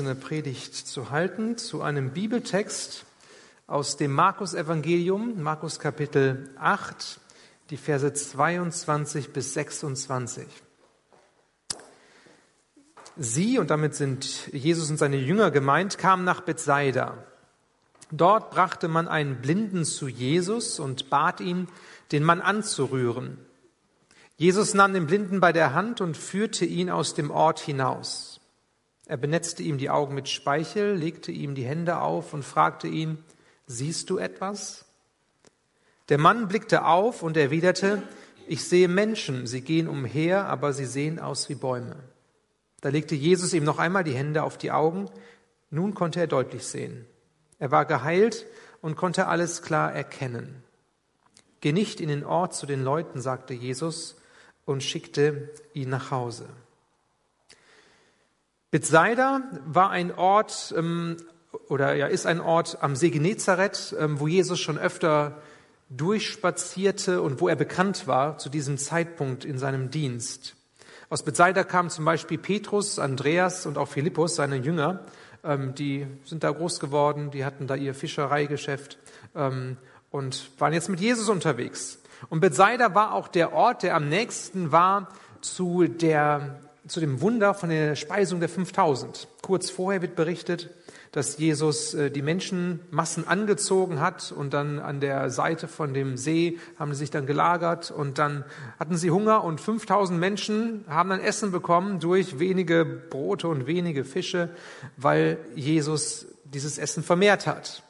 eine Predigt zu halten zu einem Bibeltext aus dem Markus Evangelium, Markus Kapitel 8, die Verse 22 bis 26. Sie, und damit sind Jesus und seine Jünger gemeint, kamen nach Bethsaida. Dort brachte man einen Blinden zu Jesus und bat ihn, den Mann anzurühren. Jesus nahm den Blinden bei der Hand und führte ihn aus dem Ort hinaus. Er benetzte ihm die Augen mit Speichel, legte ihm die Hände auf und fragte ihn, siehst du etwas? Der Mann blickte auf und erwiderte, ich sehe Menschen, sie gehen umher, aber sie sehen aus wie Bäume. Da legte Jesus ihm noch einmal die Hände auf die Augen, nun konnte er deutlich sehen. Er war geheilt und konnte alles klar erkennen. Geh nicht in den Ort zu den Leuten, sagte Jesus und schickte ihn nach Hause. Bethsaida war ein Ort ähm, oder ja ist ein Ort am See Genezareth, ähm, wo Jesus schon öfter durchspazierte und wo er bekannt war zu diesem Zeitpunkt in seinem Dienst. Aus Bethsaida kamen zum Beispiel Petrus, Andreas und auch Philippus, seine Jünger, ähm, die sind da groß geworden, die hatten da ihr Fischereigeschäft ähm, und waren jetzt mit Jesus unterwegs. Und Bethsaida war auch der Ort, der am nächsten war zu, der, zu dem Wunder von der Speisung der 5000. Kurz vorher wird berichtet, dass Jesus äh, die Menschenmassen angezogen hat und dann an der Seite von dem See haben sie sich dann gelagert und dann hatten sie Hunger und 5000 Menschen haben dann Essen bekommen durch wenige Brote und wenige Fische, weil Jesus dieses Essen vermehrt hat.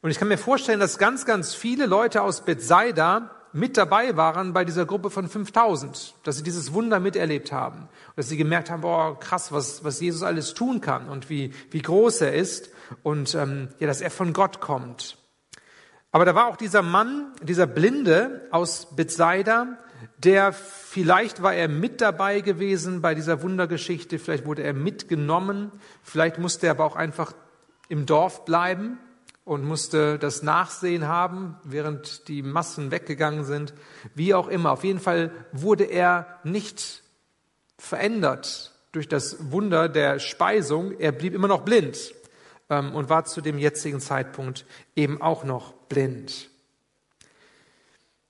Und ich kann mir vorstellen, dass ganz, ganz viele Leute aus Bethsaida mit dabei waren bei dieser Gruppe von 5000, dass sie dieses Wunder miterlebt haben, dass sie gemerkt haben, boah, krass, was, was Jesus alles tun kann und wie, wie groß er ist und ähm, ja, dass er von Gott kommt. Aber da war auch dieser Mann, dieser Blinde aus Bethsaida, der vielleicht war er mit dabei gewesen bei dieser Wundergeschichte, vielleicht wurde er mitgenommen, vielleicht musste er aber auch einfach im Dorf bleiben und musste das Nachsehen haben, während die Massen weggegangen sind. Wie auch immer. Auf jeden Fall wurde er nicht verändert durch das Wunder der Speisung. Er blieb immer noch blind ähm, und war zu dem jetzigen Zeitpunkt eben auch noch blind.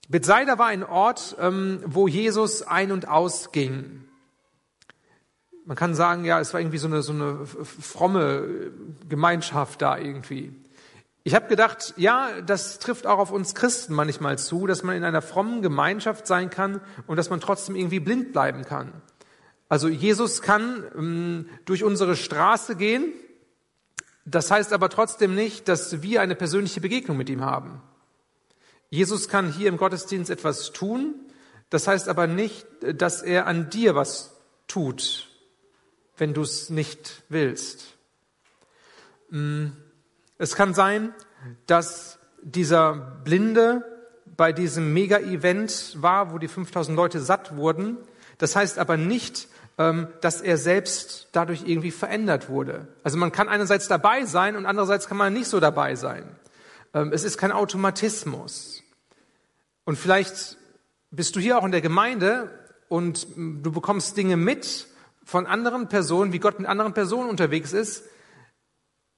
Bethsaida war ein Ort, ähm, wo Jesus ein- und ausging. Man kann sagen, ja, es war irgendwie so eine, so eine fromme Gemeinschaft da irgendwie. Ich habe gedacht, ja, das trifft auch auf uns Christen manchmal zu, dass man in einer frommen Gemeinschaft sein kann und dass man trotzdem irgendwie blind bleiben kann. Also Jesus kann ähm, durch unsere Straße gehen, das heißt aber trotzdem nicht, dass wir eine persönliche Begegnung mit ihm haben. Jesus kann hier im Gottesdienst etwas tun, das heißt aber nicht, dass er an dir was tut, wenn du es nicht willst. Mm. Es kann sein, dass dieser Blinde bei diesem Mega-Event war, wo die 5000 Leute satt wurden. Das heißt aber nicht, ähm, dass er selbst dadurch irgendwie verändert wurde. Also man kann einerseits dabei sein und andererseits kann man nicht so dabei sein. Ähm, es ist kein Automatismus. Und vielleicht bist du hier auch in der Gemeinde und du bekommst Dinge mit von anderen Personen, wie Gott mit anderen Personen unterwegs ist,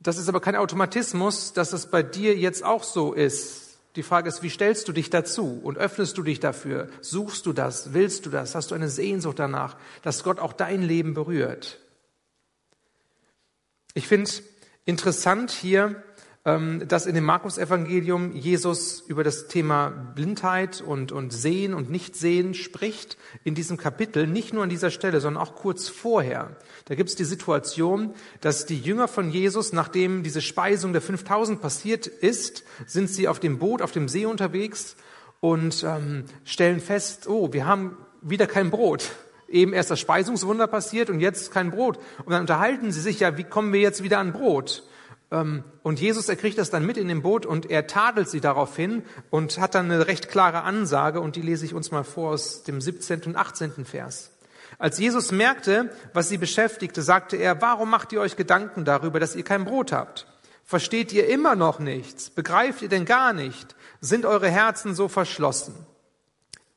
das ist aber kein Automatismus, dass es bei dir jetzt auch so ist. Die Frage ist, wie stellst du dich dazu und öffnest du dich dafür? Suchst du das? Willst du das? Hast du eine Sehnsucht danach, dass Gott auch dein Leben berührt? Ich finde interessant hier, dass in dem Markus-Evangelium Jesus über das Thema Blindheit und, und Sehen und Nichtsehen spricht in diesem Kapitel, nicht nur an dieser Stelle, sondern auch kurz vorher. Da gibt es die Situation, dass die Jünger von Jesus, nachdem diese Speisung der 5000 passiert ist, sind sie auf dem Boot, auf dem See unterwegs und ähm, stellen fest, oh, wir haben wieder kein Brot eben erst das Speisungswunder passiert und jetzt kein Brot. Und dann unterhalten sie sich ja, wie kommen wir jetzt wieder an Brot? Ähm, und Jesus, er kriegt das dann mit in dem Boot und er tadelt sie daraufhin und hat dann eine recht klare Ansage und die lese ich uns mal vor aus dem 17. und 18. Vers. Als Jesus merkte, was sie beschäftigte, sagte er, warum macht ihr euch Gedanken darüber, dass ihr kein Brot habt? Versteht ihr immer noch nichts? Begreift ihr denn gar nicht? Sind eure Herzen so verschlossen?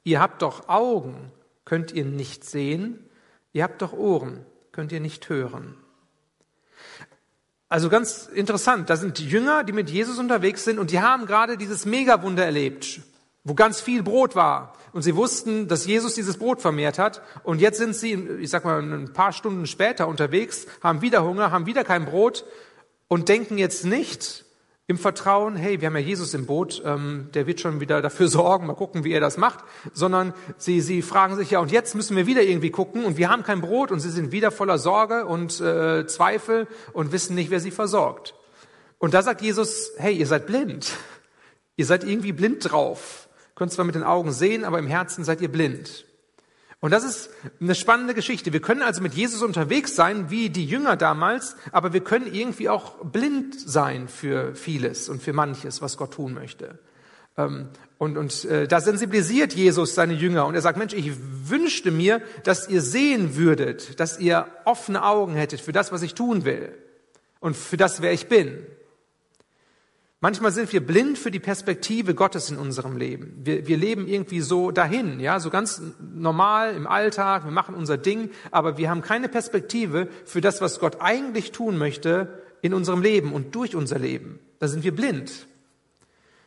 Ihr habt doch Augen, könnt ihr nicht sehen? Ihr habt doch Ohren, könnt ihr nicht hören? Also ganz interessant, da sind die Jünger, die mit Jesus unterwegs sind und die haben gerade dieses Megawunder erlebt, wo ganz viel Brot war. Und sie wussten, dass Jesus dieses Brot vermehrt hat. Und jetzt sind sie, ich sag mal, ein paar Stunden später unterwegs, haben wieder Hunger, haben wieder kein Brot und denken jetzt nicht, im Vertrauen, hey, wir haben ja Jesus im Boot, ähm, der wird schon wieder dafür sorgen, mal gucken, wie er das macht, sondern sie, sie fragen sich ja, und jetzt müssen wir wieder irgendwie gucken und wir haben kein Brot und sie sind wieder voller Sorge und äh, Zweifel und wissen nicht, wer sie versorgt. Und da sagt Jesus, hey, ihr seid blind. Ihr seid irgendwie blind drauf. Könnt zwar mit den Augen sehen, aber im Herzen seid ihr blind. Und das ist eine spannende Geschichte. Wir können also mit Jesus unterwegs sein, wie die Jünger damals, aber wir können irgendwie auch blind sein für vieles und für manches, was Gott tun möchte. Ähm, und, und äh, da sensibilisiert Jesus seine Jünger und er sagt, Mensch, ich wünschte mir, dass ihr sehen würdet, dass ihr offene Augen hättet für das, was ich tun will und für das, wer ich bin. Manchmal sind wir blind für die Perspektive Gottes in unserem Leben. Wir, wir leben irgendwie so dahin, ja, so ganz normal im Alltag, wir machen unser Ding, aber wir haben keine Perspektive für das, was Gott eigentlich tun möchte in unserem Leben und durch unser Leben. Da sind wir blind.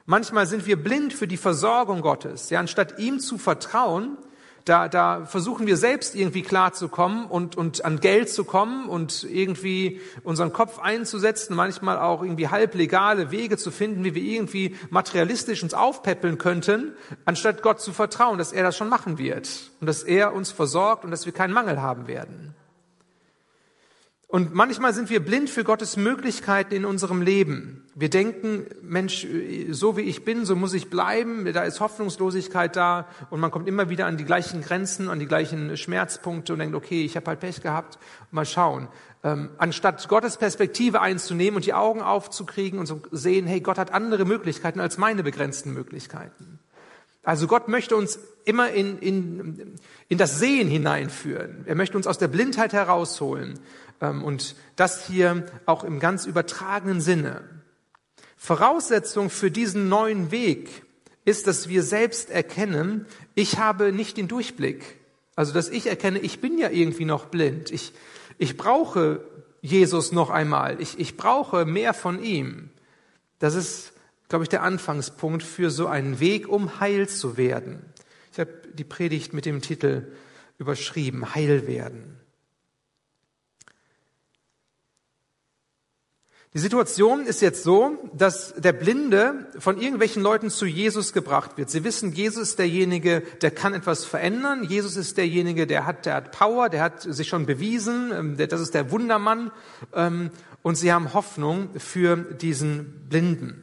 Manchmal sind wir blind für die Versorgung Gottes. Ja, anstatt ihm zu vertrauen, da, da versuchen wir selbst irgendwie klarzukommen und, und an Geld zu kommen und irgendwie unseren Kopf einzusetzen, manchmal auch irgendwie halblegale Wege zu finden, wie wir irgendwie materialistisch uns aufpäppeln könnten, anstatt Gott zu vertrauen, dass er das schon machen wird und dass er uns versorgt und dass wir keinen Mangel haben werden. Und manchmal sind wir blind für Gottes Möglichkeiten in unserem Leben. Wir denken, Mensch, so wie ich bin, so muss ich bleiben. Da ist Hoffnungslosigkeit da und man kommt immer wieder an die gleichen Grenzen, an die gleichen Schmerzpunkte und denkt, okay, ich habe halt Pech gehabt. Mal schauen. Ähm, anstatt Gottes Perspektive einzunehmen und die Augen aufzukriegen und zu sehen, hey, Gott hat andere Möglichkeiten als meine begrenzten Möglichkeiten. Also Gott möchte uns immer in, in, in das Sehen hineinführen. Er möchte uns aus der Blindheit herausholen. Ähm, und das hier auch im ganz übertragenen Sinne. Voraussetzung für diesen neuen Weg ist, dass wir selbst erkennen, ich habe nicht den Durchblick. Also, dass ich erkenne, ich bin ja irgendwie noch blind. Ich, ich brauche Jesus noch einmal. Ich, ich brauche mehr von ihm. Das ist, glaube ich, der Anfangspunkt für so einen Weg, um heil zu werden. Ich habe die Predigt mit dem Titel überschrieben, Heil werden. Die Situation ist jetzt so, dass der Blinde von irgendwelchen Leuten zu Jesus gebracht wird. Sie wissen, Jesus ist derjenige, der kann etwas verändern. Jesus ist derjenige, der hat, der hat Power, der hat sich schon bewiesen. Ähm, das ist der Wundermann. Ähm, und sie haben Hoffnung für diesen Blinden.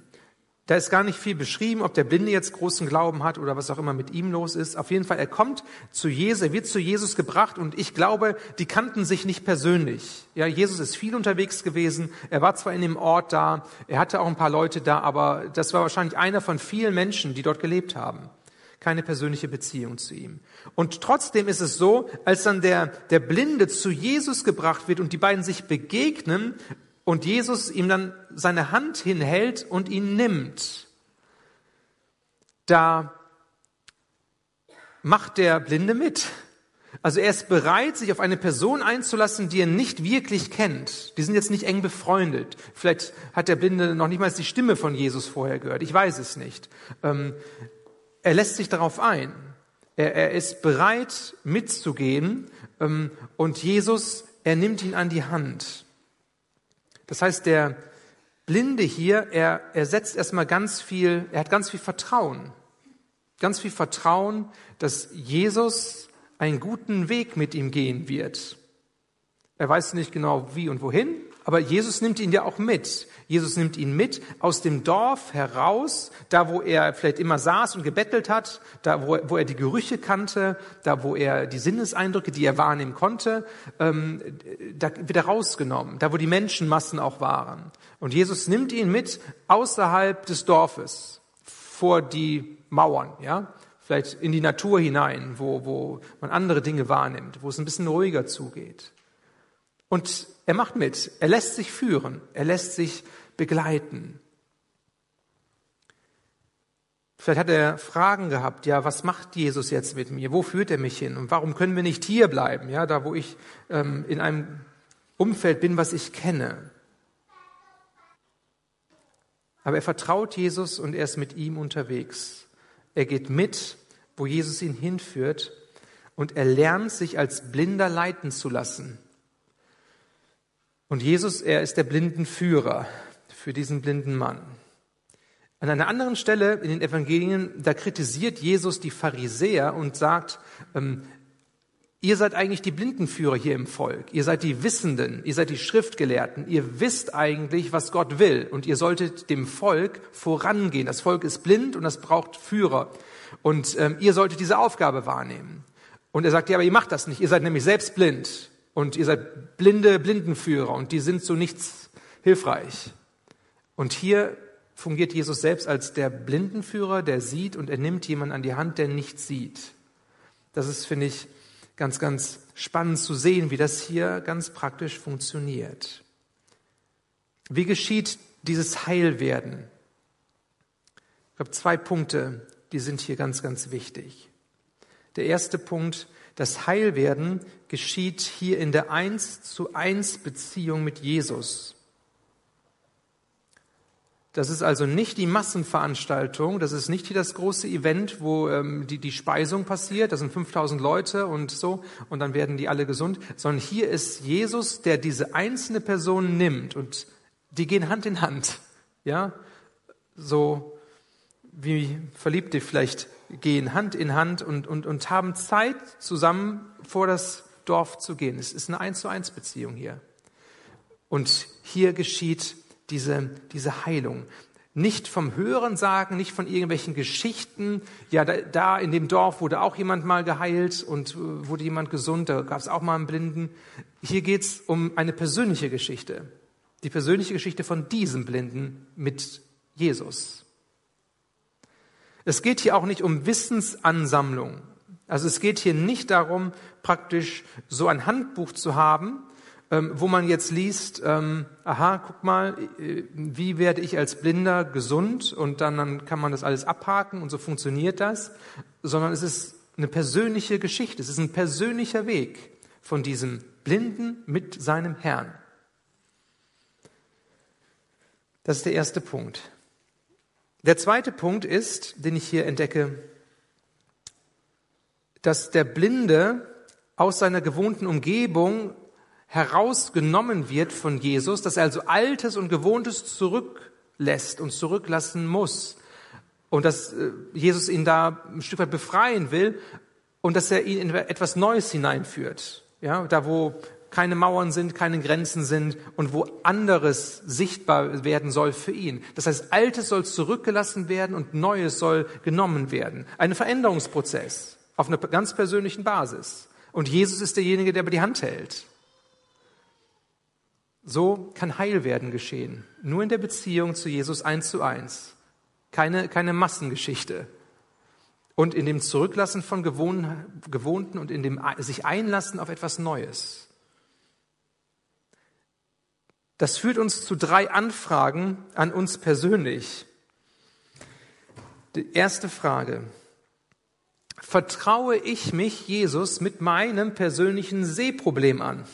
Da ist gar nicht viel beschrieben, ob der Blinde jetzt großen Glauben hat oder was auch immer mit ihm los ist. Auf jeden Fall, er kommt zu Jesus, er wird zu Jesus gebracht und ich glaube, die kannten sich nicht persönlich. Ja, Jesus ist viel unterwegs gewesen. Er war zwar in dem Ort da, er hatte auch ein paar Leute da, aber das war wahrscheinlich einer von vielen Menschen, die dort gelebt haben. Keine persönliche Beziehung zu ihm. Und trotzdem ist es so, als dann der, der Blinde zu Jesus gebracht wird und die beiden sich begegnen, und Jesus ihm dann seine Hand hinhält und ihn nimmt, da macht der Blinde mit. Also er ist bereit, sich auf eine Person einzulassen, die er nicht wirklich kennt. Die sind jetzt nicht eng befreundet. Vielleicht hat der Blinde noch nicht mal die Stimme von Jesus vorher gehört. Ich weiß es nicht. Ähm, er lässt sich darauf ein. Er, er ist bereit, mitzugehen. Ähm, und Jesus, er nimmt ihn an die Hand. Das heißt, der Blinde hier, er, er setzt erstmal ganz viel, er hat ganz viel Vertrauen. Ganz viel Vertrauen, dass Jesus einen guten Weg mit ihm gehen wird. Er weiß nicht genau wie und wohin, aber Jesus nimmt ihn ja auch mit. Jesus nimmt ihn mit aus dem Dorf heraus, da wo er vielleicht immer saß und gebettelt hat, da wo, wo er die Gerüche kannte, da wo er die Sinneseindrücke, die er wahrnehmen konnte, ähm, da wird er rausgenommen, da wo die Menschenmassen auch waren. Und Jesus nimmt ihn mit außerhalb des Dorfes, vor die Mauern, ja, vielleicht in die Natur hinein, wo, wo man andere Dinge wahrnimmt, wo es ein bisschen ruhiger zugeht. Und er macht mit. Er lässt sich führen. Er lässt sich begleiten. Vielleicht hat er Fragen gehabt, ja, was macht Jesus jetzt mit mir? Wo führt er mich hin? Und warum können wir nicht hier bleiben? Ja, da wo ich ähm, in einem Umfeld bin, was ich kenne. Aber er vertraut Jesus und er ist mit ihm unterwegs. Er geht mit, wo Jesus ihn hinführt und er lernt, sich als Blinder leiten zu lassen. Und Jesus, er ist der Blindenführer für diesen blinden Mann. An einer anderen Stelle in den Evangelien, da kritisiert Jesus die Pharisäer und sagt, ähm, ihr seid eigentlich die Blindenführer hier im Volk, ihr seid die Wissenden, ihr seid die Schriftgelehrten, ihr wisst eigentlich, was Gott will. Und ihr solltet dem Volk vorangehen. Das Volk ist blind und das braucht Führer. Und ähm, ihr solltet diese Aufgabe wahrnehmen. Und er sagt, ja, aber ihr macht das nicht, ihr seid nämlich selbst blind und ihr seid blinde Blindenführer und die sind zu nichts hilfreich. Und hier fungiert Jesus selbst als der Blindenführer, der sieht und er nimmt jemanden an die Hand, der nicht sieht. Das ist, finde ich, ganz, ganz spannend zu sehen, wie das hier ganz praktisch funktioniert. Wie geschieht dieses Heilwerden? Ich habe zwei Punkte, die sind hier ganz, ganz wichtig. Der erste Punkt, das Heilwerden geschieht hier in der Eins zu Eins Beziehung mit Jesus. Das ist also nicht die Massenveranstaltung, das ist nicht hier das große Event, wo ähm, die, die Speisung passiert, das sind 5000 Leute und so, und dann werden die alle gesund, sondern hier ist Jesus, der diese einzelne Person nimmt und die gehen Hand in Hand, ja, so wie Verliebte vielleicht gehen Hand in Hand und, und, und haben Zeit zusammen vor das Dorf zu gehen. Es ist eine Eins zu eins Beziehung hier. Und hier geschieht diese, diese Heilung. Nicht vom Hören sagen, nicht von irgendwelchen Geschichten. Ja, da, da in dem Dorf wurde auch jemand mal geheilt und äh, wurde jemand gesund, da gab es auch mal einen Blinden. Hier geht es um eine persönliche Geschichte. Die persönliche Geschichte von diesem Blinden mit Jesus. Es geht hier auch nicht um Wissensansammlung. Also es geht hier nicht darum, praktisch so ein Handbuch zu haben, ähm, wo man jetzt liest, ähm, aha, guck mal, äh, wie werde ich als Blinder gesund und dann, dann kann man das alles abhaken und so funktioniert das, sondern es ist eine persönliche Geschichte, es ist ein persönlicher Weg von diesem Blinden mit seinem Herrn. Das ist der erste Punkt. Der zweite Punkt ist, den ich hier entdecke, dass der Blinde aus seiner gewohnten Umgebung herausgenommen wird von Jesus, dass er also Altes und Gewohntes zurücklässt und zurücklassen muss. Und dass äh, Jesus ihn da ein Stück weit befreien will und dass er ihn in etwas Neues hineinführt. Ja, da wo keine Mauern sind, keine Grenzen sind und wo anderes sichtbar werden soll für ihn. Das heißt, Altes soll zurückgelassen werden und Neues soll genommen werden. Ein Veränderungsprozess auf einer ganz persönlichen Basis. Und Jesus ist derjenige, der über die Hand hält. So kann Heilwerden geschehen. Nur in der Beziehung zu Jesus eins zu eins. Keine, keine Massengeschichte. Und in dem Zurücklassen von Gewohnten und in dem sich einlassen auf etwas Neues. Das führt uns zu drei Anfragen an uns persönlich. Die erste Frage. Vertraue ich mich Jesus mit meinem persönlichen Sehproblem an?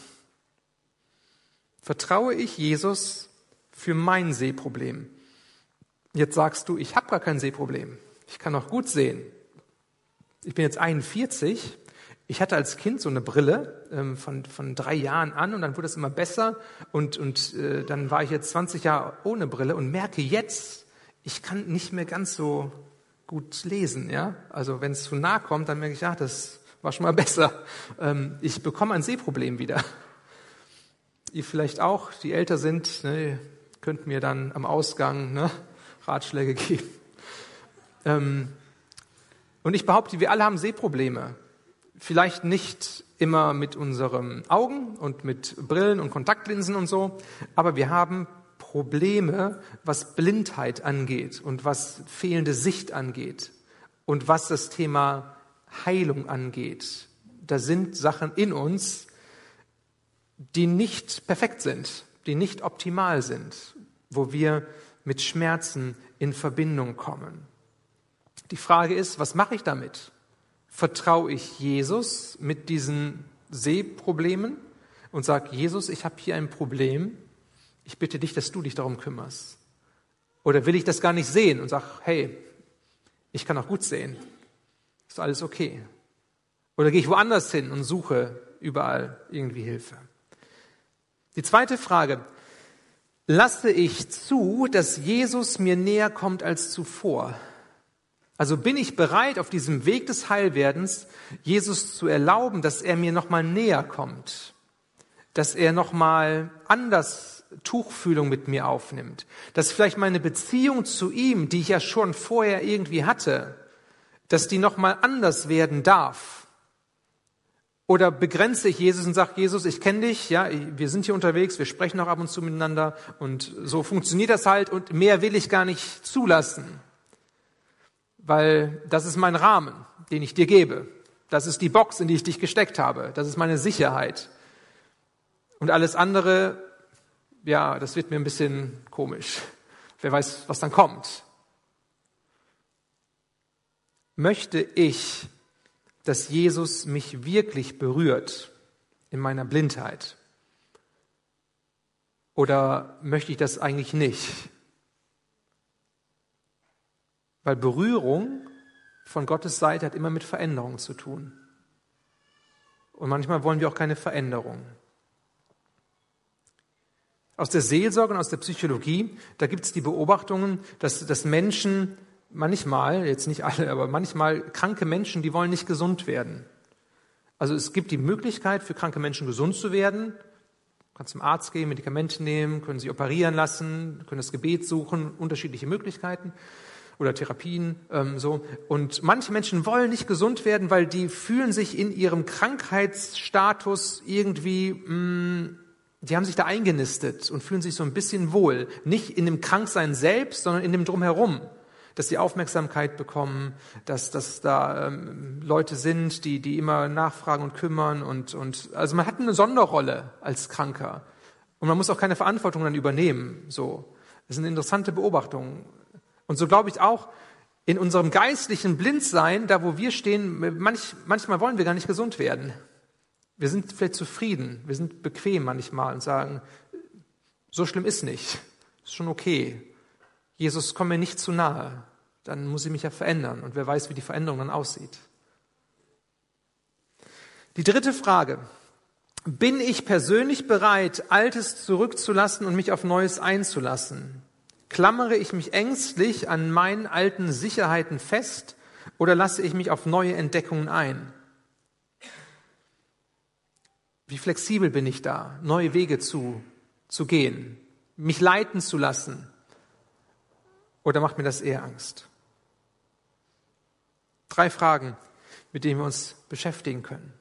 Vertraue ich Jesus für mein Sehproblem? Jetzt sagst du, ich habe gar kein Sehproblem. Ich kann auch gut sehen. Ich bin jetzt 41. Ich hatte als Kind so eine Brille ähm, von, von drei Jahren an und dann wurde es immer besser und, und äh, dann war ich jetzt 20 Jahre ohne Brille und merke jetzt, ich kann nicht mehr ganz so gut lesen. Ja? Also wenn es zu nah kommt, dann merke ich, ja, das war schon mal besser. Ähm, ich bekomme ein Sehproblem wieder ihr vielleicht auch, die älter sind, ne, könnt mir dann am Ausgang ne, Ratschläge geben. Ähm, und ich behaupte, wir alle haben Sehprobleme. Vielleicht nicht immer mit unseren Augen und mit Brillen und Kontaktlinsen und so, aber wir haben Probleme, was Blindheit angeht und was fehlende Sicht angeht und was das Thema Heilung angeht. Da sind Sachen in uns, die nicht perfekt sind, die nicht optimal sind, wo wir mit Schmerzen in Verbindung kommen. Die Frage ist, was mache ich damit? Vertraue ich Jesus mit diesen Sehproblemen und sage, Jesus, ich habe hier ein Problem, ich bitte dich, dass du dich darum kümmerst. Oder will ich das gar nicht sehen und sage, hey, ich kann auch gut sehen. Ist alles okay. Oder gehe ich woanders hin und suche überall irgendwie Hilfe. Die zweite Frage, lasse ich zu, dass Jesus mir näher kommt als zuvor? Also bin ich bereit, auf diesem Weg des Heilwerdens Jesus zu erlauben, dass er mir nochmal näher kommt, dass er nochmal anders Tuchfühlung mit mir aufnimmt, dass vielleicht meine Beziehung zu ihm, die ich ja schon vorher irgendwie hatte, dass die nochmal anders werden darf. Oder begrenze ich Jesus und sage, Jesus, ich kenne dich, ja, wir sind hier unterwegs, wir sprechen auch ab und zu miteinander und so funktioniert das halt und mehr will ich gar nicht zulassen weil das ist mein Rahmen, den ich dir gebe. Das ist die Box, in die ich dich gesteckt habe. Das ist meine Sicherheit. Und alles andere, ja, das wird mir ein bisschen komisch. Wer weiß, was dann kommt. Möchte ich, dass Jesus mich wirklich berührt in meiner Blindheit? Oder möchte ich das eigentlich nicht? Weil Berührung von Gottes Seite hat immer mit Veränderung zu tun. Und manchmal wollen wir auch keine Veränderung. Aus der Seelsorge und aus der Psychologie, da gibt es die Beobachtungen, dass, dass Menschen manchmal, jetzt nicht alle, aber manchmal kranke Menschen, die wollen nicht gesund werden. Also es gibt die Möglichkeit für kranke Menschen gesund zu werden. Du kannst zum Arzt gehen, Medikamente nehmen, können sie operieren lassen, können das Gebet suchen, unterschiedliche Möglichkeiten oder Therapien ähm, so. Und manche Menschen wollen nicht gesund werden, weil die fühlen sich in ihrem Krankheitsstatus irgendwie, mh, mm, die haben sich da eingenistet und fühlen sich so ein bisschen wohl. Nicht in dem Kranksein selbst, sondern in dem Drumherum. Dass sie Aufmerksamkeit bekommen, dass, dass da ähm, Leute sind, die, die immer nachfragen und kümmern und, und also man hat eine Sonderrolle als Kranker. Und man muss auch keine Verantwortung dann übernehmen. So. Das ist eine interessante Beobachtung. Und so glaube ich auch in unserem geistlichen Blindsein, da wo wir stehen, manch, manchmal wollen wir gar nicht gesund werden. Wir sind vielleicht zufrieden, wir sind bequem manchmal und sagen, so schlimm ist nicht, ist schon okay. Jesus, komm mir nicht zu nahe, dann muss ich mich ja verändern und wer weiß, wie die Veränderung dann aussieht. Die dritte Frage. Bin ich persönlich bereit, Altes zurückzulassen und mich auf Neues einzulassen? Klammere ich mich ängstlich an meinen alten Sicherheiten fest oder lasse ich mich auf neue Entdeckungen ein? Wie flexibel bin ich da, neue Wege zu, zu gehen, mich leiten zu lassen? Oder macht mir das eher Angst? Drei Fragen, mit denen wir uns beschäftigen können.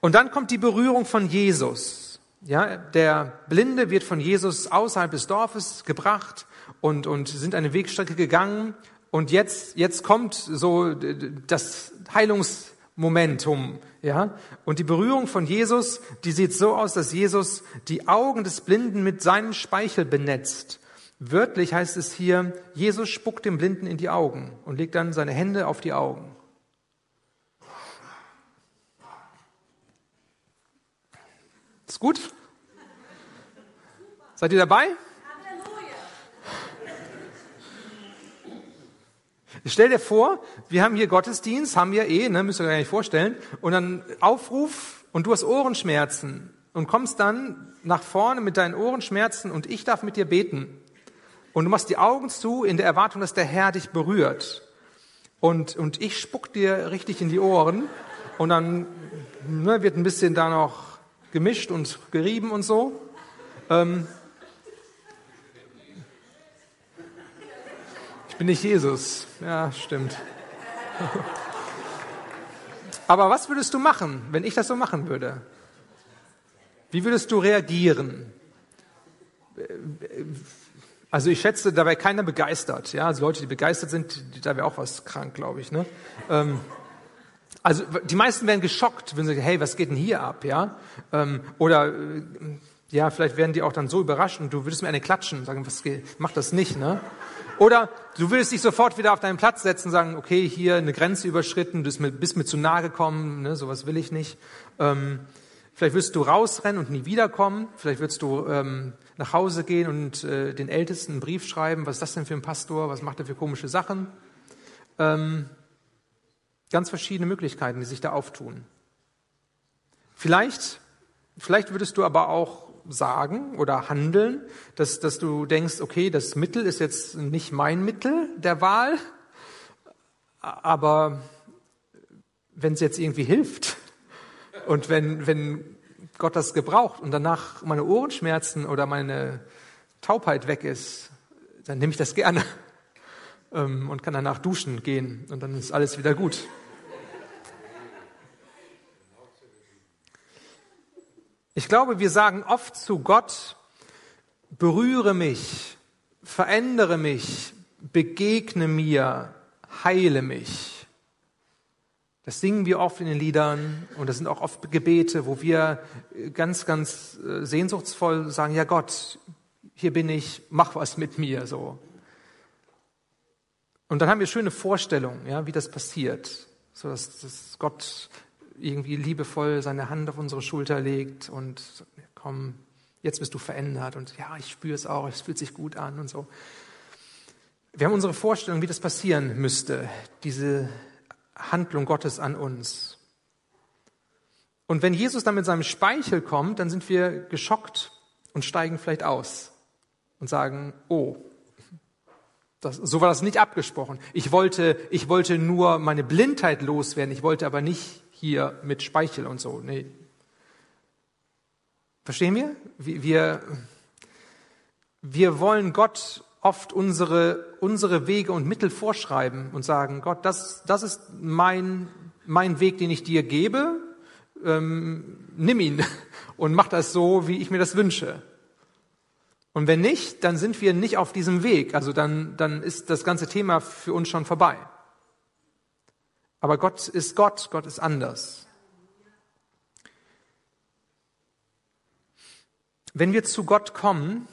Und dann kommt die Berührung von Jesus. Ja, der Blinde wird von Jesus außerhalb des Dorfes gebracht und, und sind eine Wegstrecke gegangen. Und jetzt, jetzt kommt so das Heilungsmomentum, ja. Und die Berührung von Jesus, die sieht so aus, dass Jesus die Augen des Blinden mit seinem Speichel benetzt. Wörtlich heißt es hier, Jesus spuckt dem Blinden in die Augen und legt dann seine Hände auf die Augen. Ist gut? Seid ihr dabei? Stell dir vor, wir haben hier Gottesdienst, haben wir eh, ne, müsst ihr euch gar nicht vorstellen, und dann Aufruf und du hast Ohrenschmerzen und kommst dann nach vorne mit deinen Ohrenschmerzen und ich darf mit dir beten. Und du machst die Augen zu in der Erwartung, dass der Herr dich berührt. Und, und ich spuck dir richtig in die Ohren und dann ne, wird ein bisschen da noch gemischt und gerieben und so. Ähm, ich bin nicht Jesus. Ja, stimmt. Aber was würdest du machen, wenn ich das so machen würde? Wie würdest du reagieren? Also ich schätze, da wäre keiner begeistert. Ja, also Leute, die begeistert sind, da wäre auch was krank, glaube ich. Ne? Ähm, also die meisten wären geschockt, wenn sie sagen, hey, was geht denn hier ab, ja? Ähm, oder äh, ja, vielleicht werden die auch dann so überrascht und du würdest mir eine klatschen und sagen, was geht, mach das nicht, ne? Oder du würdest dich sofort wieder auf deinen Platz setzen und sagen, okay, hier eine Grenze überschritten, du bist mir, bist mir zu nahe gekommen, ne, sowas will ich nicht. Ähm, vielleicht wirst du rausrennen und nie wiederkommen. Vielleicht wirst du ähm, nach Hause gehen und äh, den Ältesten einen Brief schreiben, was ist das denn für ein Pastor, was macht er für komische Sachen. Ähm, ganz verschiedene Möglichkeiten, die sich da auftun. Vielleicht, vielleicht würdest du aber auch sagen oder handeln, dass, dass du denkst, okay, das Mittel ist jetzt nicht mein Mittel der Wahl, aber wenn es jetzt irgendwie hilft und wenn, wenn Gott das gebraucht und danach meine Ohrenschmerzen oder meine Taubheit weg ist, dann nehme ich das gerne ähm, und kann danach duschen gehen und dann ist alles wieder gut. Ich glaube, wir sagen oft zu Gott, berühre mich, verändere mich, begegne mir, heile mich. Das singen wir oft in den Liedern und das sind auch oft Gebete, wo wir ganz, ganz äh, sehnsuchtsvoll sagen, ja Gott, hier bin ich, mach was mit mir, so. Und dann haben wir schöne Vorstellungen, ja, wie das passiert, so dass, dass Gott irgendwie liebevoll seine Hand auf unsere Schulter legt und komm, jetzt bist du verändert und ja, ich spüre es auch, es fühlt sich gut an und so. Wir haben unsere Vorstellung, wie das passieren müsste, diese Handlung Gottes an uns. Und wenn Jesus dann mit seinem Speichel kommt, dann sind wir geschockt und steigen vielleicht aus und sagen, oh, das, so war das nicht abgesprochen. Ich wollte, ich wollte nur meine Blindheit loswerden, ich wollte aber nicht hier mit Speichel und so. Nee. Verstehen wir? Wir, wir wollen Gott oft unsere, unsere Wege und Mittel vorschreiben und sagen, Gott, das, das ist mein, mein Weg, den ich dir gebe, ähm, nimm ihn und mach das so, wie ich mir das wünsche. Und wenn nicht, dann sind wir nicht auf diesem Weg. Also dann, dann ist das ganze Thema für uns schon vorbei. Aber Gott ist Gott, Gott ist anders. Wenn wir zu Gott kommen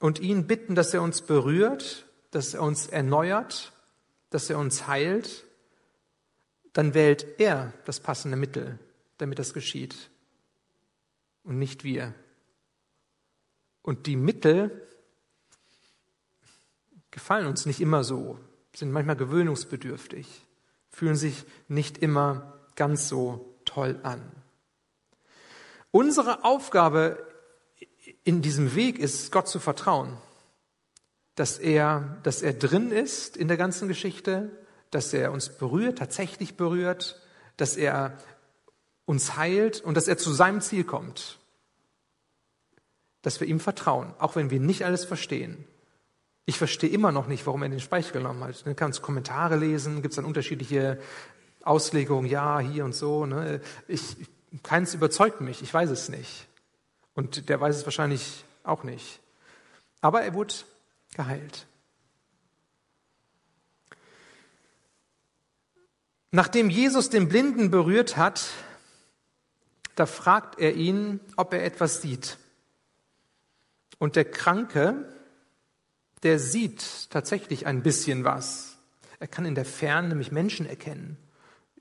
und ihn bitten, dass er uns berührt, dass er uns erneuert, dass er uns heilt, dann wählt er das passende Mittel, damit das geschieht und nicht wir. Und die Mittel gefallen uns nicht immer so, sind manchmal gewöhnungsbedürftig fühlen sich nicht immer ganz so toll an. Unsere Aufgabe in diesem Weg ist, Gott zu vertrauen, dass er, dass er drin ist in der ganzen Geschichte, dass er uns berührt, tatsächlich berührt, dass er uns heilt und dass er zu seinem Ziel kommt. Dass wir ihm vertrauen, auch wenn wir nicht alles verstehen. Ich verstehe immer noch nicht, warum er den Speichel genommen hat. Du kannst Kommentare lesen, gibt es dann unterschiedliche Auslegungen, ja, hier und so. Ne? Ich, keins überzeugt mich, ich weiß es nicht. Und der weiß es wahrscheinlich auch nicht. Aber er wurde geheilt. Nachdem Jesus den Blinden berührt hat, da fragt er ihn, ob er etwas sieht. Und der Kranke, der sieht tatsächlich ein bisschen was. Er kann in der Ferne nämlich Menschen erkennen.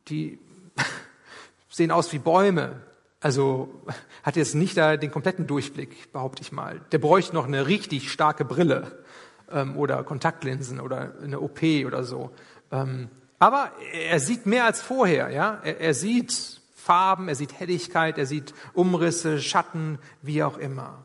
Die sehen aus wie Bäume. Also hat jetzt nicht da den kompletten Durchblick, behaupte ich mal. Der bräuchte noch eine richtig starke Brille ähm, oder Kontaktlinsen oder eine OP oder so. Ähm, aber er sieht mehr als vorher. Ja, er, er sieht Farben, er sieht Helligkeit, er sieht Umrisse, Schatten, wie auch immer.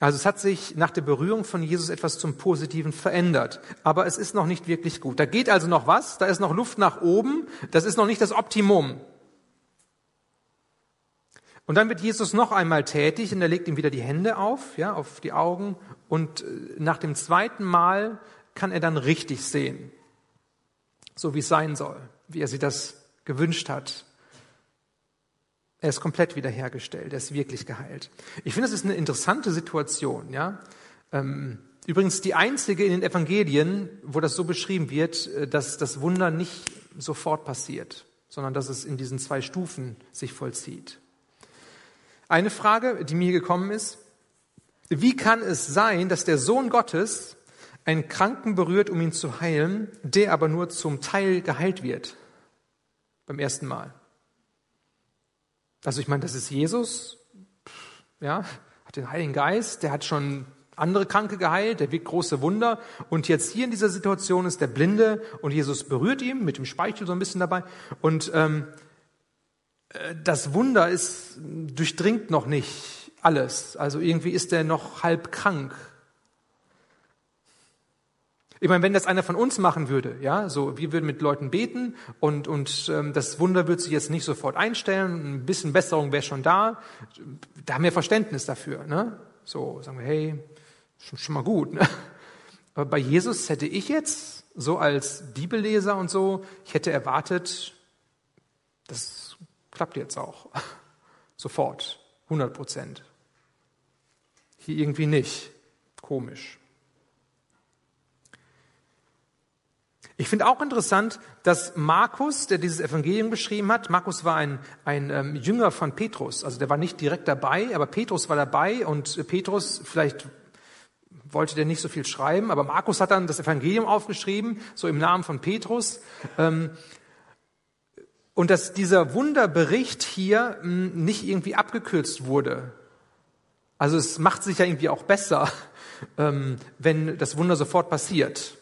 Also es hat sich nach der Berührung von Jesus etwas zum Positiven verändert. Aber es ist noch nicht wirklich gut. Da geht also noch was, da ist noch Luft nach oben, das ist noch nicht das Optimum. Und dann wird Jesus noch einmal tätig und er legt ihm wieder die Hände auf, ja, auf die Augen und äh, nach dem zweiten Mal kann er dann richtig sehen. So wie es sein soll, wie er sich das gewünscht hat. Er ist komplett wiederhergestellt, er ist wirklich geheilt. Ich finde, das ist eine interessante Situation. Ja? Ähm, übrigens die einzige in den Evangelien, wo das so beschrieben wird, äh, dass das Wunder nicht sofort passiert, sondern dass es in diesen zwei Stufen sich vollzieht. Eine Frage, die mir gekommen ist, wie kann es sein, dass der Sohn Gottes einen Kranken berührt, um ihn zu heilen, der aber nur zum Teil geheilt wird beim ersten Mal? Also ich meine, das ist Jesus. ja, hat den Heiligen Geist, der hat schon andere Kranke geheilt, der wirkt große Wunder. Und jetzt hier in dieser Situation ist der Blinde und Jesus berührt ihn mit dem Speichel so ein bisschen dabei. Und ähm, äh, das Wunder ist durchdringt noch nicht alles. Also irgendwie ist er noch halb krank. Ich meine, wenn das einer von uns machen würde, ja, so wir würden mit Leuten beten und und ähm, das Wunder wird sich jetzt nicht sofort einstellen, ein bisschen Besserung wäre schon da, da haben wir Verständnis dafür, ne? So sagen wir, hey, schon, schon mal gut. Ne? Aber bei Jesus hätte ich jetzt so als Bibelleser und so, ich hätte erwartet, das klappt jetzt auch sofort, 100 Prozent. Hier irgendwie nicht, komisch. Ich finde auch interessant, dass Markus, der dieses Evangelium geschrieben hat, Markus war ein, ein ähm, Jünger von Petrus, also der war nicht direkt dabei, aber Petrus war dabei und Petrus, vielleicht wollte der nicht so viel schreiben, aber Markus hat dann das Evangelium aufgeschrieben, so im Namen von Petrus. Ähm, und dass dieser Wunderbericht hier hm, nicht irgendwie abgekürzt wurde. Also es macht sich ja irgendwie auch besser, ähm, wenn das Wunder sofort passiert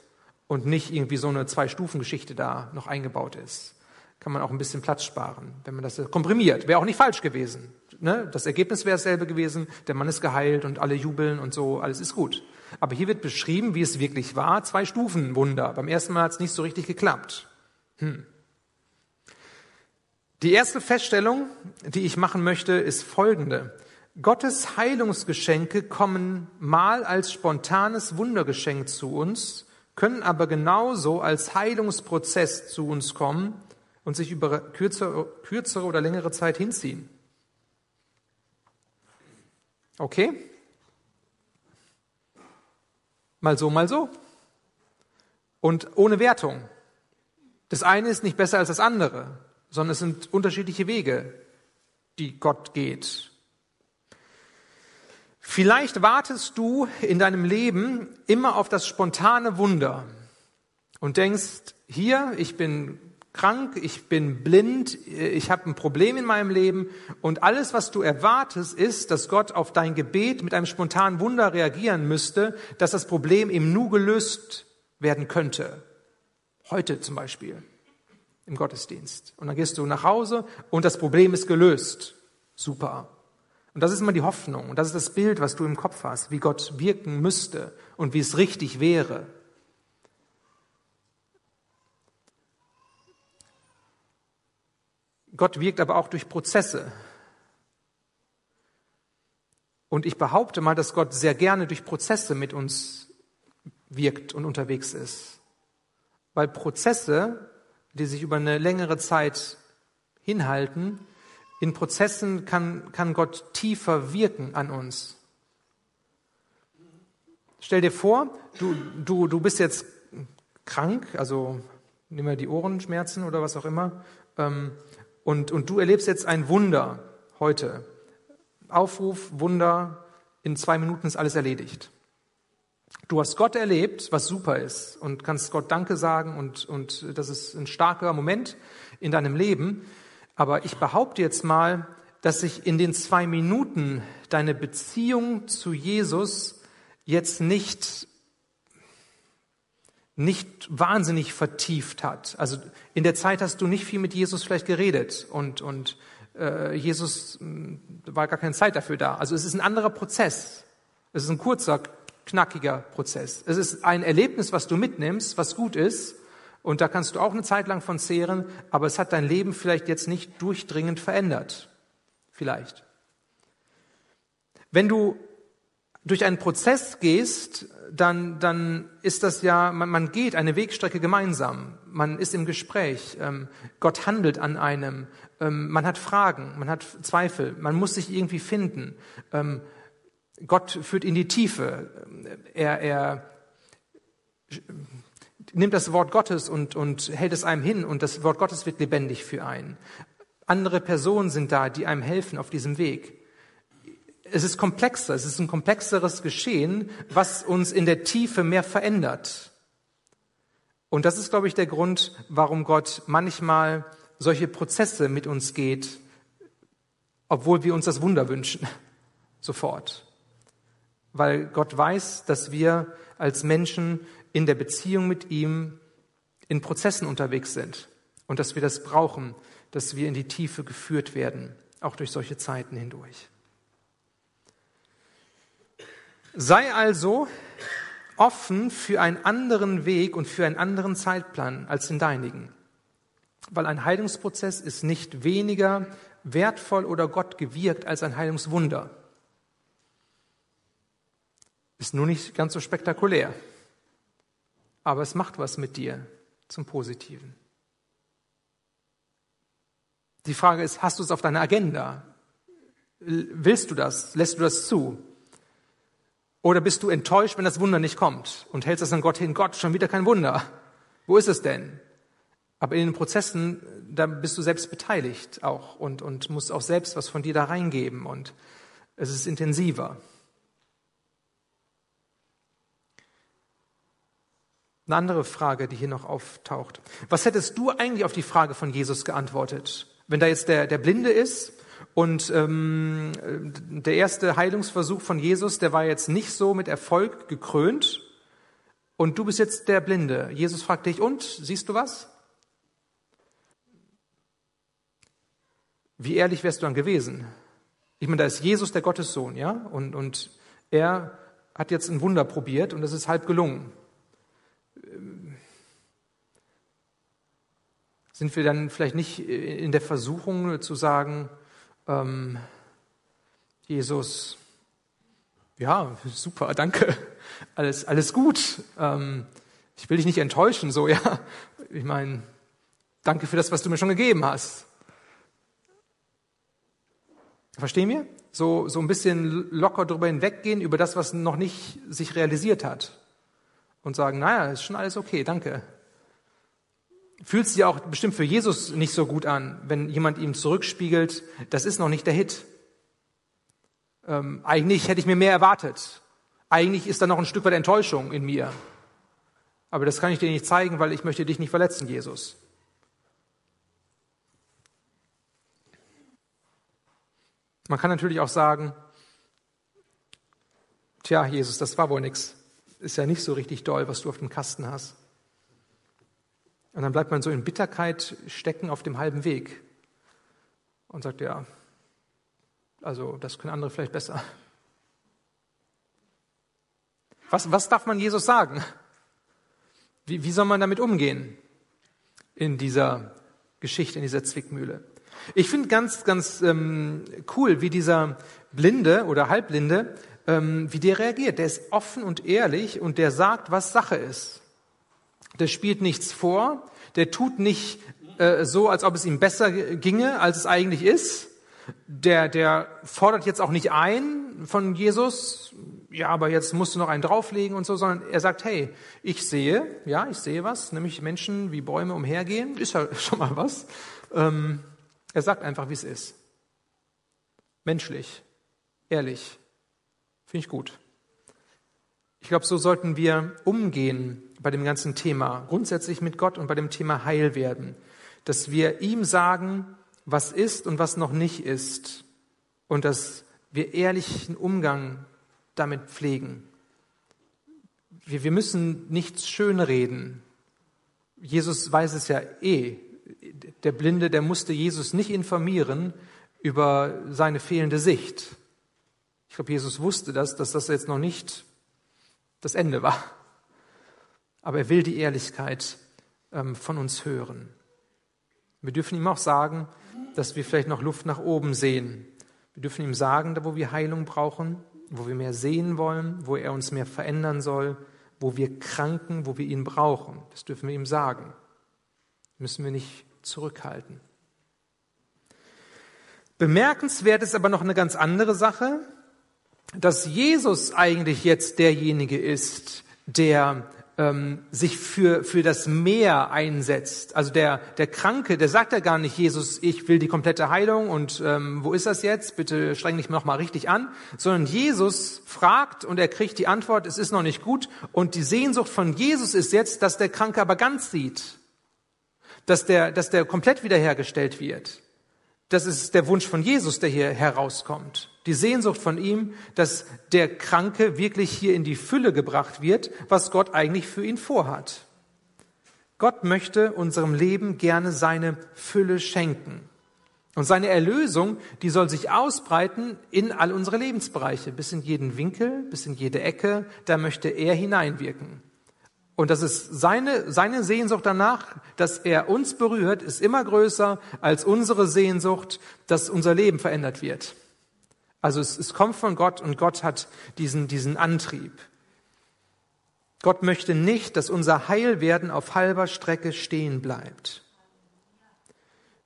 und nicht irgendwie so eine Zwei-Stufen-Geschichte da noch eingebaut ist. Kann man auch ein bisschen Platz sparen, wenn man das komprimiert. Wäre auch nicht falsch gewesen. Ne? Das Ergebnis wäre dasselbe gewesen. Der Mann ist geheilt und alle jubeln und so, alles ist gut. Aber hier wird beschrieben, wie es wirklich war. Zwei Stufen Wunder. Beim ersten Mal hat es nicht so richtig geklappt. Hm. Die erste Feststellung, die ich machen möchte, ist folgende. Gottes Heilungsgeschenke kommen mal als spontanes Wundergeschenk zu uns können aber genauso als Heilungsprozess zu uns kommen und sich über kürzere, kürzere oder längere Zeit hinziehen. Okay? Mal so, mal so. Und ohne Wertung. Das eine ist nicht besser als das andere, sondern es sind unterschiedliche Wege, die Gott geht. Vielleicht wartest du in deinem Leben immer auf das spontane Wunder und denkst, hier, ich bin krank, ich bin blind, ich habe ein Problem in meinem Leben und alles, was du erwartest, ist, dass Gott auf dein Gebet mit einem spontanen Wunder reagieren müsste, dass das Problem im Nu gelöst werden könnte. Heute zum Beispiel im Gottesdienst. Und dann gehst du nach Hause und das Problem ist gelöst. Super. Und das ist immer die Hoffnung. Und das ist das Bild, was du im Kopf hast, wie Gott wirken müsste und wie es richtig wäre. Gott wirkt aber auch durch Prozesse. Und ich behaupte mal, dass Gott sehr gerne durch Prozesse mit uns wirkt und unterwegs ist. Weil Prozesse, die sich über eine längere Zeit hinhalten, in Prozessen kann, kann Gott tiefer wirken an uns. Stell dir vor, du, du, du bist jetzt krank, also nehmen wir die Ohrenschmerzen oder was auch immer, ähm, und, und du erlebst jetzt ein Wunder heute. Aufruf, Wunder, in zwei Minuten ist alles erledigt. Du hast Gott erlebt, was super ist, und kannst Gott Danke sagen, und, und das ist ein starker Moment in deinem Leben. Aber ich behaupte jetzt mal, dass sich in den zwei Minuten deine Beziehung zu Jesus jetzt nicht, nicht wahnsinnig vertieft hat. Also in der Zeit hast du nicht viel mit Jesus vielleicht geredet und, und äh, Jesus hm, war gar keine Zeit dafür da. Also es ist ein anderer Prozess. Es ist ein kurzer, knackiger Prozess. Es ist ein Erlebnis, was du mitnimmst, was gut ist, und da kannst du auch eine Zeit lang von zehren, aber es hat dein Leben vielleicht jetzt nicht durchdringend verändert. Vielleicht. Wenn du durch einen Prozess gehst, dann, dann ist das ja, man, man geht eine Wegstrecke gemeinsam. Man ist im Gespräch. Ähm, Gott handelt an einem. Ähm, man hat Fragen, man hat Zweifel. Man muss sich irgendwie finden. Ähm, Gott führt in die Tiefe. Er, er nimmt das Wort Gottes und, und hält es einem hin und das Wort Gottes wird lebendig für einen. Andere Personen sind da, die einem helfen auf diesem Weg. Es ist komplexer, es ist ein komplexeres Geschehen, was uns in der Tiefe mehr verändert. Und das ist, glaube ich, der Grund, warum Gott manchmal solche Prozesse mit uns geht, obwohl wir uns das Wunder wünschen. sofort. Weil Gott weiß, dass wir als Menschen in der Beziehung mit ihm in Prozessen unterwegs sind und dass wir das brauchen, dass wir in die Tiefe geführt werden, auch durch solche Zeiten hindurch. Sei also offen für einen anderen Weg und für einen anderen Zeitplan als den deinigen. Weil ein Heilungsprozess ist nicht weniger wertvoll oder Gott gewirkt als ein Heilungswunder. Ist nur nicht ganz so spektakulär. Aber es macht was mit dir zum Positiven. Die Frage ist, hast du es auf deiner Agenda? Willst du das? Lässt du das zu? Oder bist du enttäuscht, wenn das Wunder nicht kommt und hältst das an Gott hin? Gott, schon wieder kein Wunder. Wo ist es denn? Aber in den Prozessen, da bist du selbst beteiligt auch und, und musst auch selbst was von dir da reingeben und es ist intensiver. Eine andere Frage, die hier noch auftaucht. Was hättest du eigentlich auf die Frage von Jesus geantwortet? Wenn da jetzt der, der Blinde ist und ähm, der erste Heilungsversuch von Jesus, der war jetzt nicht so mit Erfolg gekrönt. Und du bist jetzt der Blinde. Jesus fragt dich, und siehst du was? Wie ehrlich wärst du dann gewesen? Ich meine, da ist Jesus der Gottessohn, ja? Und, und er hat jetzt ein Wunder probiert und es ist halb gelungen. Sind wir dann vielleicht nicht in der Versuchung zu sagen, ähm, Jesus, ja, super, danke, alles, alles gut. Ähm, ich will dich nicht enttäuschen, so, ja. Ich meine, danke für das, was du mir schon gegeben hast. Verstehen wir? So, so ein bisschen locker drüber hinweggehen über das, was noch nicht sich realisiert hat. Und sagen, naja, ist schon alles okay, danke. Fühlt sich auch bestimmt für Jesus nicht so gut an, wenn jemand ihm zurückspiegelt, das ist noch nicht der Hit. Ähm, eigentlich hätte ich mir mehr erwartet. Eigentlich ist da noch ein Stück weit Enttäuschung in mir. Aber das kann ich dir nicht zeigen, weil ich möchte dich nicht verletzen, Jesus. Man kann natürlich auch sagen, tja, Jesus, das war wohl nix. Ist ja nicht so richtig doll, was du auf dem Kasten hast. Und dann bleibt man so in Bitterkeit stecken auf dem halben Weg und sagt, ja, also das können andere vielleicht besser. Was, was darf man Jesus sagen? Wie, wie soll man damit umgehen in dieser Geschichte, in dieser Zwickmühle? Ich finde ganz, ganz ähm, cool, wie dieser Blinde oder Halbblinde, ähm, wie der reagiert. Der ist offen und ehrlich und der sagt, was Sache ist. Der spielt nichts vor, der tut nicht äh, so, als ob es ihm besser ginge, als es eigentlich ist. Der, der fordert jetzt auch nicht ein von Jesus, ja, aber jetzt musst du noch einen drauflegen und so, sondern er sagt, hey, ich sehe, ja, ich sehe was, nämlich Menschen wie Bäume umhergehen, ist ja schon mal was. Ähm, er sagt einfach, wie es ist. Menschlich, ehrlich, finde ich gut. Ich glaube, so sollten wir umgehen bei dem ganzen Thema, grundsätzlich mit Gott und bei dem Thema Heil werden, dass wir ihm sagen, was ist und was noch nicht ist und dass wir ehrlichen Umgang damit pflegen. Wir, wir müssen nichts schönreden. Jesus weiß es ja eh. Der Blinde, der musste Jesus nicht informieren über seine fehlende Sicht. Ich glaube, Jesus wusste das, dass das jetzt noch nicht das Ende war aber er will die Ehrlichkeit ähm, von uns hören. Wir dürfen ihm auch sagen, dass wir vielleicht noch Luft nach oben sehen. Wir dürfen ihm sagen, da wo wir Heilung brauchen, wo wir mehr sehen wollen, wo er uns mehr verändern soll, wo wir kranken, wo wir ihn brauchen. Das dürfen wir ihm sagen. Müssen wir nicht zurückhalten. Bemerkenswert ist aber noch eine ganz andere Sache, dass Jesus eigentlich jetzt derjenige ist, der ähm, sich für, für das Meer einsetzt. Also der, der Kranke, der sagt ja gar nicht, Jesus, ich will die komplette Heilung und ähm, wo ist das jetzt? Bitte streng dich noch mal richtig an. Sondern Jesus fragt und er kriegt die Antwort, es ist noch nicht gut. Und die Sehnsucht von Jesus ist jetzt, dass der Kranke aber ganz sieht. Dass der, dass der komplett wiederhergestellt wird. Das ist der Wunsch von Jesus, der hier herauskommt. Die Sehnsucht von ihm, dass der Kranke wirklich hier in die Fülle gebracht wird, was Gott eigentlich für ihn vorhat. Gott möchte unserem Leben gerne seine Fülle schenken. Und seine Erlösung, die soll sich ausbreiten in all unsere Lebensbereiche, bis in jeden Winkel, bis in jede Ecke, da möchte er hineinwirken. Und das ist seine, seine Sehnsucht danach, dass er uns berührt, ist immer größer als unsere Sehnsucht, dass unser Leben verändert wird. Also es, es kommt von Gott und Gott hat diesen, diesen Antrieb. Gott möchte nicht, dass unser Heilwerden auf halber Strecke stehen bleibt.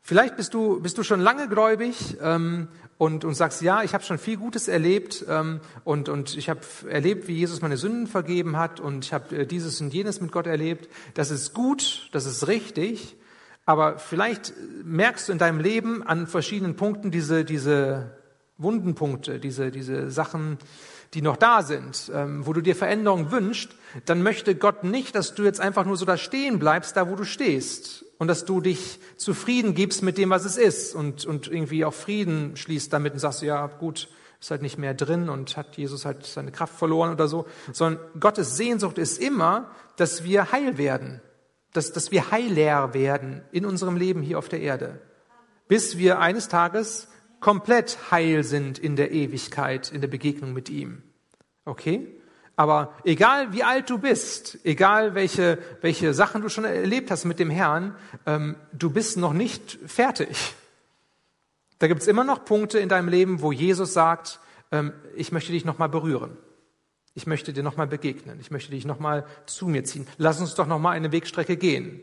Vielleicht bist du, bist du schon lange gläubig ähm, und, und sagst, ja, ich habe schon viel Gutes erlebt ähm, und, und ich habe erlebt, wie Jesus meine Sünden vergeben hat und ich habe äh, dieses und jenes mit Gott erlebt. Das ist gut, das ist richtig, aber vielleicht merkst du in deinem Leben an verschiedenen Punkten diese, diese Wundenpunkte, diese, diese Sachen, die noch da sind, ähm, wo du dir Veränderung wünschst, dann möchte Gott nicht, dass du jetzt einfach nur so da stehen bleibst, da wo du stehst. Und dass du dich zufrieden gibst mit dem, was es ist. Und, und irgendwie auch Frieden schließt damit und sagst, ja gut, ist halt nicht mehr drin und hat Jesus halt seine Kraft verloren oder so, sondern Gottes Sehnsucht ist immer, dass wir heil werden, dass, dass wir heiler werden in unserem Leben hier auf der Erde, bis wir eines Tages komplett heil sind in der Ewigkeit, in der Begegnung mit ihm. Okay? Aber egal wie alt du bist, egal welche, welche Sachen du schon erlebt hast mit dem Herrn, ähm, du bist noch nicht fertig. Da gibt es immer noch Punkte in deinem Leben, wo Jesus sagt, ähm, ich möchte dich nochmal berühren. Ich möchte dir nochmal begegnen. Ich möchte dich nochmal zu mir ziehen. Lass uns doch nochmal eine Wegstrecke gehen.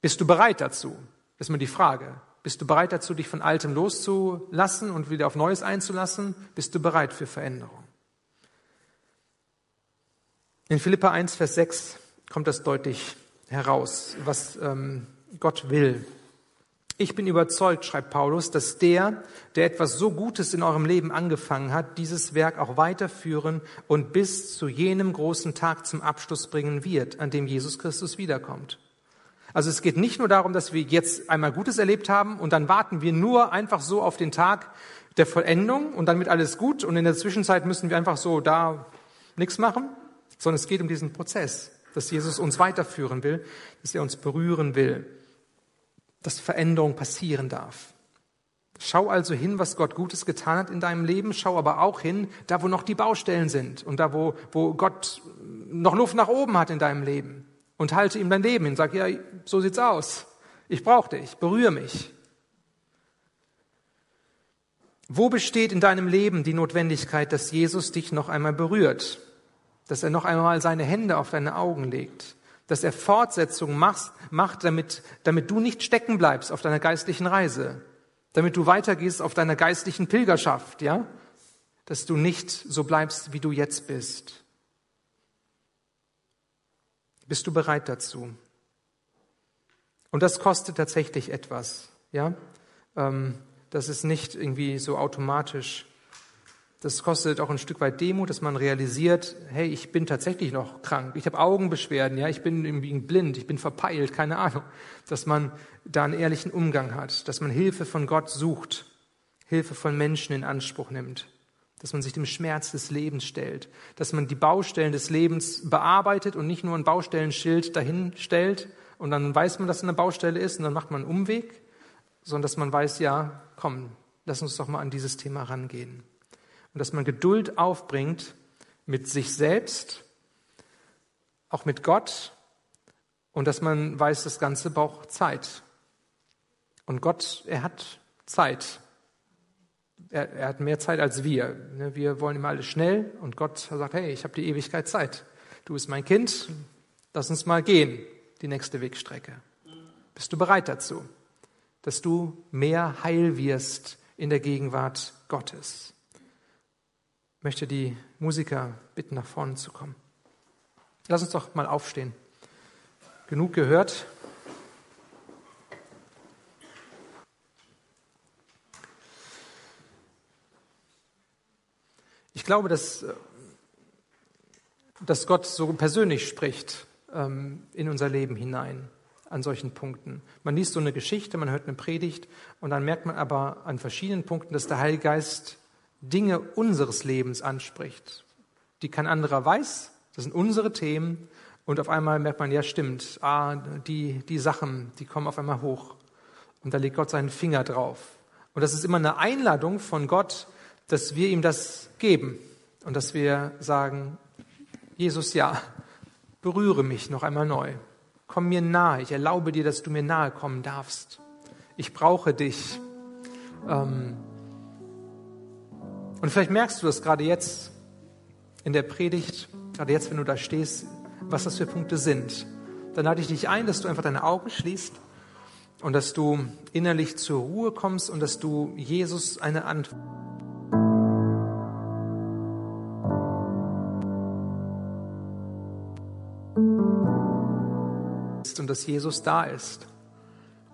Bist du bereit dazu? Ist mir die Frage. Bist du bereit dazu, dich von Altem loszulassen und wieder auf Neues einzulassen? Bist du bereit für Veränderung? In Philippa 1, Vers 6 kommt das deutlich heraus, was ähm, Gott will. Ich bin überzeugt, schreibt Paulus, dass der, der etwas so Gutes in eurem Leben angefangen hat, dieses Werk auch weiterführen und bis zu jenem großen Tag zum Abschluss bringen wird, an dem Jesus Christus wiederkommt. Also es geht nicht nur darum, dass wir jetzt einmal Gutes erlebt haben und dann warten wir nur einfach so auf den Tag der Vollendung und dann wird alles gut und in der Zwischenzeit müssen wir einfach so da nichts machen, sondern es geht um diesen Prozess, dass Jesus uns weiterführen will, dass er uns berühren will, dass Veränderung passieren darf. Schau also hin, was Gott Gutes getan hat in deinem Leben. Schau aber auch hin, da wo noch die Baustellen sind und da wo, wo Gott noch Luft nach oben hat in deinem Leben. Und halte ihm dein Leben hin. Sag, ja, so sieht's aus. Ich brauche dich. Berühre mich. Wo besteht in deinem Leben die Notwendigkeit, dass Jesus dich noch einmal berührt? dass er noch einmal seine Hände auf deine Augen legt, dass er Fortsetzungen macht, macht damit, damit du nicht stecken bleibst auf deiner geistlichen Reise, damit du weitergehst auf deiner geistlichen Pilgerschaft, ja, dass du nicht so bleibst, wie du jetzt bist. Bist du bereit dazu? Und das kostet tatsächlich etwas, ja. Ähm, das ist nicht irgendwie so automatisch das kostet auch ein Stück weit Demut, dass man realisiert, hey, ich bin tatsächlich noch krank. Ich habe Augenbeschwerden, ja, ich bin irgendwie blind, ich bin verpeilt, keine Ahnung. Dass man da einen ehrlichen Umgang hat, dass man Hilfe von Gott sucht, Hilfe von Menschen in Anspruch nimmt, dass man sich dem Schmerz des Lebens stellt, dass man die Baustellen des Lebens bearbeitet und nicht nur ein Baustellenschild dahin stellt und dann weiß man, dass es eine Baustelle ist und dann macht man einen Umweg, sondern dass man weiß, ja, komm, lass uns doch mal an dieses Thema rangehen und dass man Geduld aufbringt mit sich selbst, auch mit Gott und dass man weiß, das Ganze braucht Zeit. Und Gott, er hat Zeit. Er, er hat mehr Zeit als wir. Ne, wir wollen immer alles schnell und Gott sagt, hey, ich habe die Ewigkeit Zeit. Du bist mein Kind, lass uns mal gehen, die nächste Wegstrecke. Bist du bereit dazu, dass du mehr heil wirst in der Gegenwart Gottes? möchte die Musiker bitten, nach vorne zu kommen. Lass uns doch mal aufstehen. Genug gehört. Ich glaube, dass, dass Gott so persönlich spricht ähm, in unser Leben hinein an solchen Punkten. Man liest so eine Geschichte, man hört eine Predigt und dann merkt man aber an verschiedenen Punkten, dass der Heilige Geist Dinge unseres Lebens anspricht, die kein anderer weiß. Das sind unsere Themen. Und auf einmal merkt man, ja stimmt, ah, die, die Sachen, die kommen auf einmal hoch. Und da legt Gott seinen Finger drauf. Und das ist immer eine Einladung von Gott, dass wir ihm das geben und dass wir sagen, Jesus, ja, berühre mich noch einmal neu. Komm mir nahe. Ich erlaube dir, dass du mir nahe kommen darfst. Ich brauche dich. Ähm, und vielleicht merkst du das gerade jetzt in der Predigt, gerade jetzt, wenn du da stehst, was das für Punkte sind. Dann lade ich dich ein, dass du einfach deine Augen schließt und dass du innerlich zur Ruhe kommst und dass du Jesus eine Antwort und dass Jesus da ist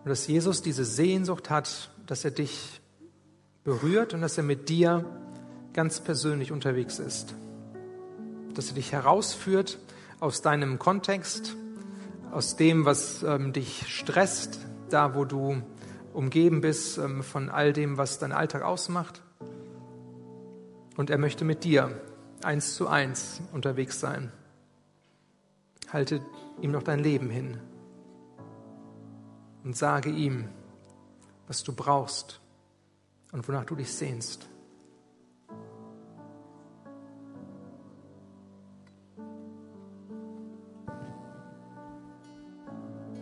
und dass Jesus diese Sehnsucht hat, dass er dich berührt und dass er mit dir ganz persönlich unterwegs ist. Dass er dich herausführt aus deinem Kontext, aus dem, was ähm, dich stresst, da wo du umgeben bist ähm, von all dem, was dein Alltag ausmacht. Und er möchte mit dir eins zu eins unterwegs sein. Halte ihm noch dein Leben hin und sage ihm, was du brauchst und wonach du dich sehnst.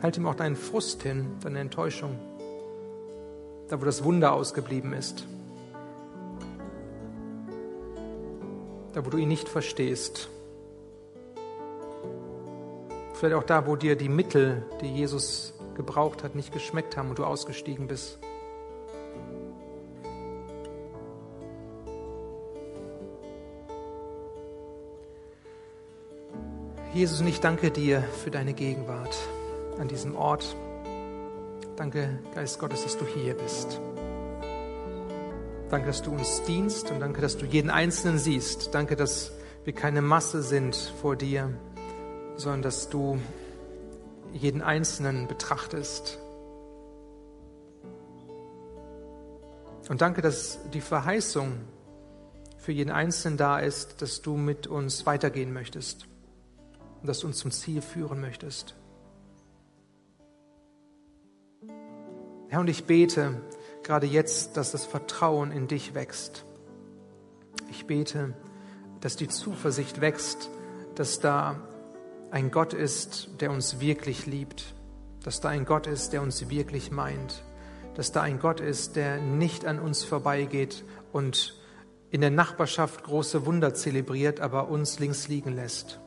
Halt ihm auch deinen Frust hin, deine Enttäuschung, da wo das Wunder ausgeblieben ist, da wo du ihn nicht verstehst. Vielleicht auch da, wo dir die Mittel, die Jesus gebraucht hat, nicht geschmeckt haben und du ausgestiegen bist. Jesus, und ich danke dir für deine Gegenwart an diesem Ort. Danke, Geist Gottes, dass du hier bist. Danke, dass du uns dienst und danke, dass du jeden Einzelnen siehst. Danke, dass wir keine Masse sind vor dir, sondern dass du jeden Einzelnen betrachtest. Und danke, dass die Verheißung für jeden Einzelnen da ist, dass du mit uns weitergehen möchtest und dass du uns zum Ziel führen möchtest. Herr, und ich bete gerade jetzt, dass das Vertrauen in dich wächst. Ich bete, dass die Zuversicht wächst, dass da ein Gott ist, der uns wirklich liebt, dass da ein Gott ist, der uns wirklich meint, dass da ein Gott ist, der nicht an uns vorbeigeht und in der Nachbarschaft große Wunder zelebriert, aber uns links liegen lässt.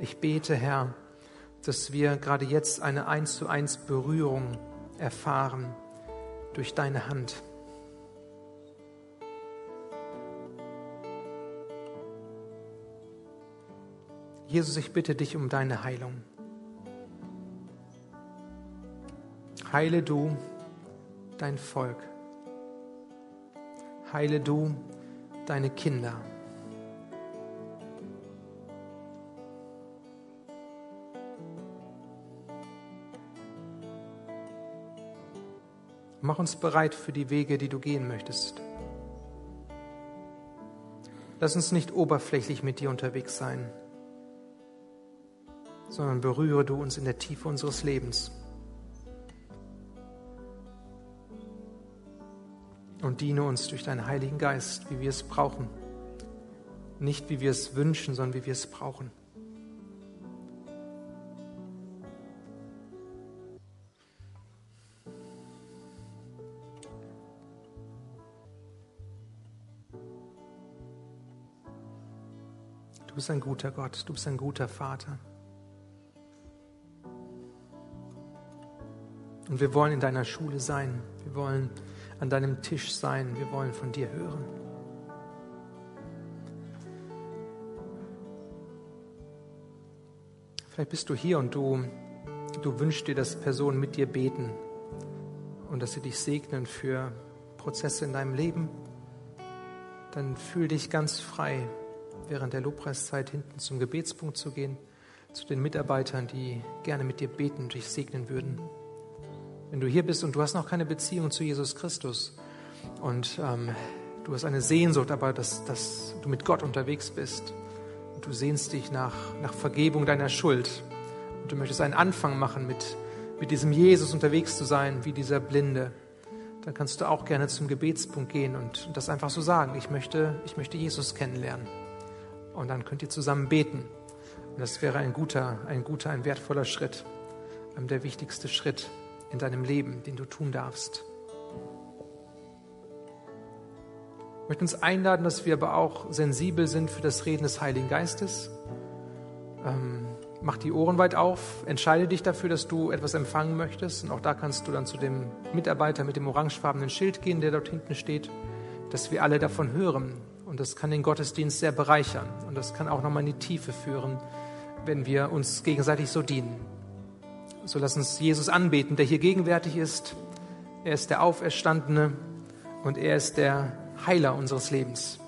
Ich bete, Herr, dass wir gerade jetzt eine eins zu eins Berührung erfahren durch deine Hand. Jesus, ich bitte dich um deine Heilung. Heile du dein Volk. Heile du deine Kinder. Mach uns bereit für die Wege, die du gehen möchtest. Lass uns nicht oberflächlich mit dir unterwegs sein sondern berühre du uns in der Tiefe unseres Lebens. Und diene uns durch deinen Heiligen Geist, wie wir es brauchen. Nicht wie wir es wünschen, sondern wie wir es brauchen. Du bist ein guter Gott, du bist ein guter Vater. Und wir wollen in deiner Schule sein. Wir wollen an deinem Tisch sein. Wir wollen von dir hören. Vielleicht bist du hier und du, du wünschst dir, dass Personen mit dir beten und dass sie dich segnen für Prozesse in deinem Leben. Dann fühl dich ganz frei, während der Lobpreiszeit hinten zum Gebetspunkt zu gehen, zu den Mitarbeitern, die gerne mit dir beten und dich segnen würden. Wenn du hier bist und du hast noch keine Beziehung zu Jesus Christus und ähm, Du hast eine Sehnsucht, aber dass, dass du mit Gott unterwegs bist. Und du sehnst dich nach, nach Vergebung deiner Schuld. Und du möchtest einen Anfang machen, mit, mit diesem Jesus unterwegs zu sein, wie dieser Blinde. Dann kannst du auch gerne zum Gebetspunkt gehen und, und das einfach so sagen. Ich möchte, ich möchte Jesus kennenlernen. Und dann könnt ihr zusammen beten. Und das wäre ein guter, ein guter, ein wertvoller Schritt. Der wichtigste Schritt in deinem Leben, den du tun darfst. Ich möchte uns einladen, dass wir aber auch sensibel sind für das Reden des Heiligen Geistes. Ähm, mach die Ohren weit auf, entscheide dich dafür, dass du etwas empfangen möchtest. Und auch da kannst du dann zu dem Mitarbeiter mit dem orangefarbenen Schild gehen, der dort hinten steht, dass wir alle davon hören. Und das kann den Gottesdienst sehr bereichern. Und das kann auch nochmal in die Tiefe führen, wenn wir uns gegenseitig so dienen. So lass uns Jesus anbeten, der hier gegenwärtig ist. Er ist der Auferstandene und er ist der Heiler unseres Lebens.